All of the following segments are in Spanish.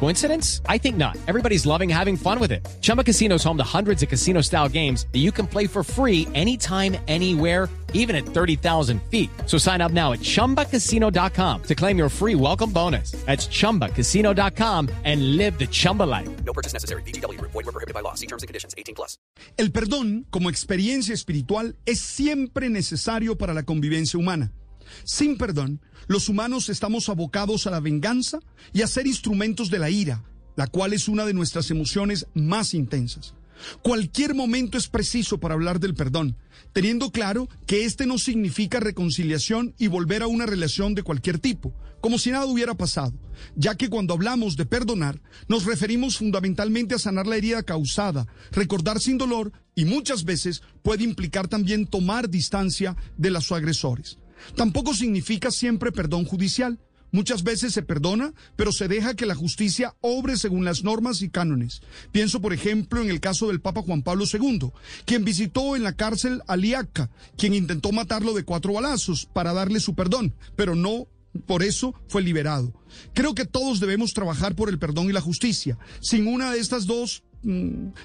Coincidence? I think not. Everybody's loving having fun with it. Chumba Casino is home to hundreds of casino style games that you can play for free anytime, anywhere, even at 30,000 feet. So sign up now at chumbacasino.com to claim your free welcome bonus. That's chumbacasino.com and live the Chumba life. No purchase necessary. BGW. Void were prohibited by law. See terms and conditions. 18 plus. El perdón, como experiencia espiritual, es siempre necesario para la convivencia humana. Sin perdón, los humanos estamos abocados a la venganza y a ser instrumentos de la ira, la cual es una de nuestras emociones más intensas. Cualquier momento es preciso para hablar del perdón, teniendo claro que este no significa reconciliación y volver a una relación de cualquier tipo, como si nada hubiera pasado, ya que cuando hablamos de perdonar, nos referimos fundamentalmente a sanar la herida causada, recordar sin dolor y muchas veces puede implicar también tomar distancia de los agresores. Tampoco significa siempre perdón judicial. Muchas veces se perdona, pero se deja que la justicia obre según las normas y cánones. Pienso, por ejemplo, en el caso del Papa Juan Pablo II, quien visitó en la cárcel a Liaca, quien intentó matarlo de cuatro balazos para darle su perdón, pero no por eso fue liberado. Creo que todos debemos trabajar por el perdón y la justicia. Sin una de estas dos,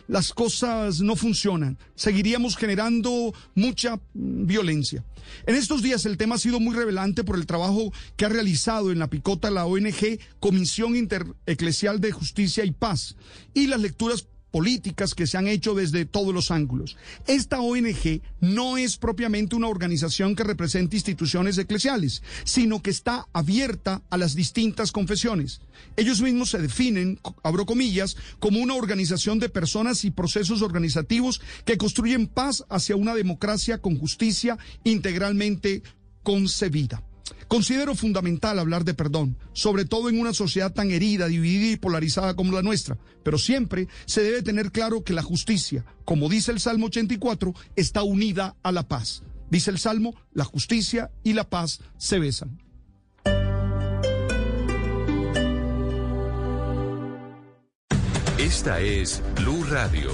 las cosas no funcionan. Seguiríamos generando mucha mm, violencia. En estos días el tema ha sido muy revelante por el trabajo que ha realizado en la picota la ONG Comisión Intereclesial de Justicia y Paz y las lecturas políticas que se han hecho desde todos los ángulos. Esta ONG no es propiamente una organización que represente instituciones eclesiales, sino que está abierta a las distintas confesiones. Ellos mismos se definen, abro comillas, como una organización de personas y procesos organizativos que construyen paz hacia una democracia con justicia integralmente concebida. Considero fundamental hablar de perdón, sobre todo en una sociedad tan herida, dividida y polarizada como la nuestra, pero siempre se debe tener claro que la justicia, como dice el Salmo 84, está unida a la paz. Dice el Salmo, la justicia y la paz se besan. Esta es Blue Radio.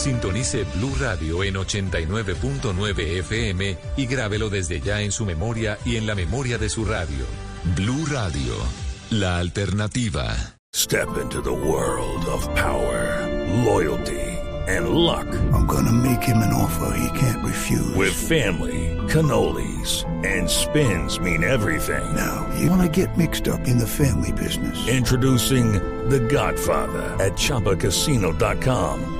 Sintonice Blue Radio en 89.9 FM y grábelo desde ya en su memoria y en la memoria de su radio. Blue Radio, la alternativa. Step into the world of power, loyalty, and luck. I'm gonna make him an offer he can't refuse. With family, cannolis, and spins mean everything. Now, you wanna get mixed up in the family business. Introducing The Godfather at ChumbaCasino.com.